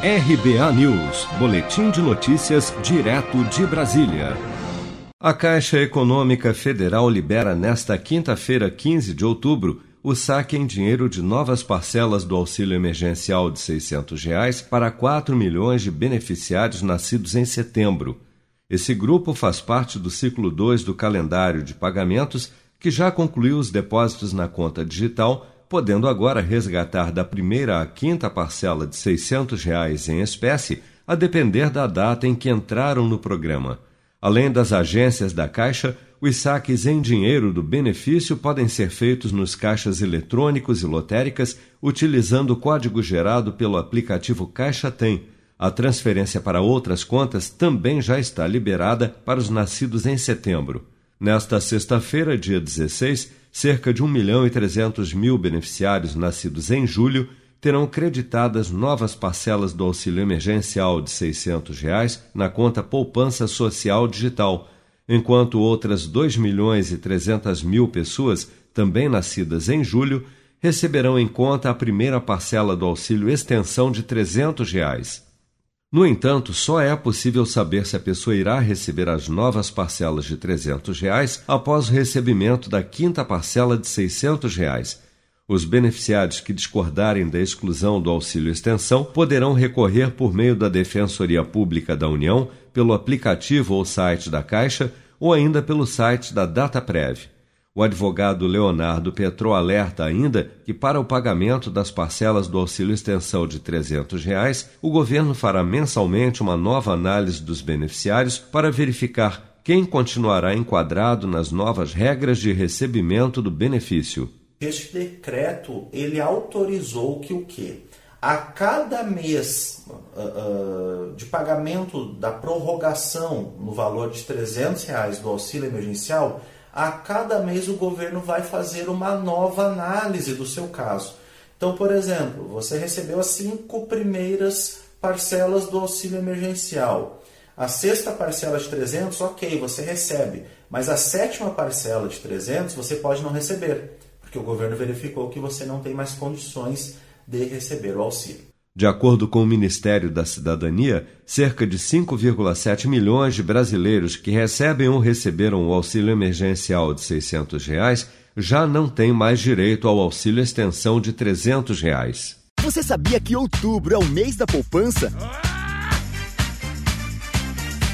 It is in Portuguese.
RBA News, Boletim de Notícias, direto de Brasília. A Caixa Econômica Federal libera nesta quinta-feira, 15 de outubro, o saque em dinheiro de novas parcelas do auxílio emergencial de 600 reais para 4 milhões de beneficiários nascidos em setembro. Esse grupo faz parte do ciclo 2 do calendário de pagamentos, que já concluiu os depósitos na conta digital podendo agora resgatar da primeira à quinta parcela de 600 reais em espécie, a depender da data em que entraram no programa. Além das agências da Caixa, os saques em dinheiro do benefício podem ser feitos nos caixas eletrônicos e lotéricas utilizando o código gerado pelo aplicativo Caixa Tem. A transferência para outras contas também já está liberada para os nascidos em setembro. Nesta sexta-feira, dia 16, cerca de 1 milhão e 300 mil beneficiários nascidos em julho terão creditadas novas parcelas do auxílio emergencial de 600 reais na conta Poupança Social Digital, enquanto outras 2 milhões e 300 mil pessoas, também nascidas em julho, receberão em conta a primeira parcela do auxílio extensão de 300 reais. No entanto, só é possível saber se a pessoa irá receber as novas parcelas de 300 reais após o recebimento da quinta parcela de 600 reais. Os beneficiários que discordarem da exclusão do auxílio extensão poderão recorrer por meio da Defensoria Pública da União, pelo aplicativo ou site da Caixa ou ainda pelo site da DataPrev. O advogado Leonardo Petro alerta ainda que, para o pagamento das parcelas do auxílio extensão de 300 reais, o governo fará mensalmente uma nova análise dos beneficiários para verificar quem continuará enquadrado nas novas regras de recebimento do benefício. Este decreto ele autorizou que o quê? A cada mês uh, uh, de pagamento da prorrogação no valor de 300 reais do auxílio emergencial, a cada mês o governo vai fazer uma nova análise do seu caso. Então, por exemplo, você recebeu as cinco primeiras parcelas do auxílio emergencial. A sexta parcela de 300, ok, você recebe, mas a sétima parcela de 300 você pode não receber, porque o governo verificou que você não tem mais condições de receber o auxílio. De acordo com o Ministério da Cidadania, cerca de 5,7 milhões de brasileiros que recebem ou receberam o auxílio emergencial de 600 reais já não têm mais direito ao auxílio extensão de 300 reais. Você sabia que outubro é o mês da poupança?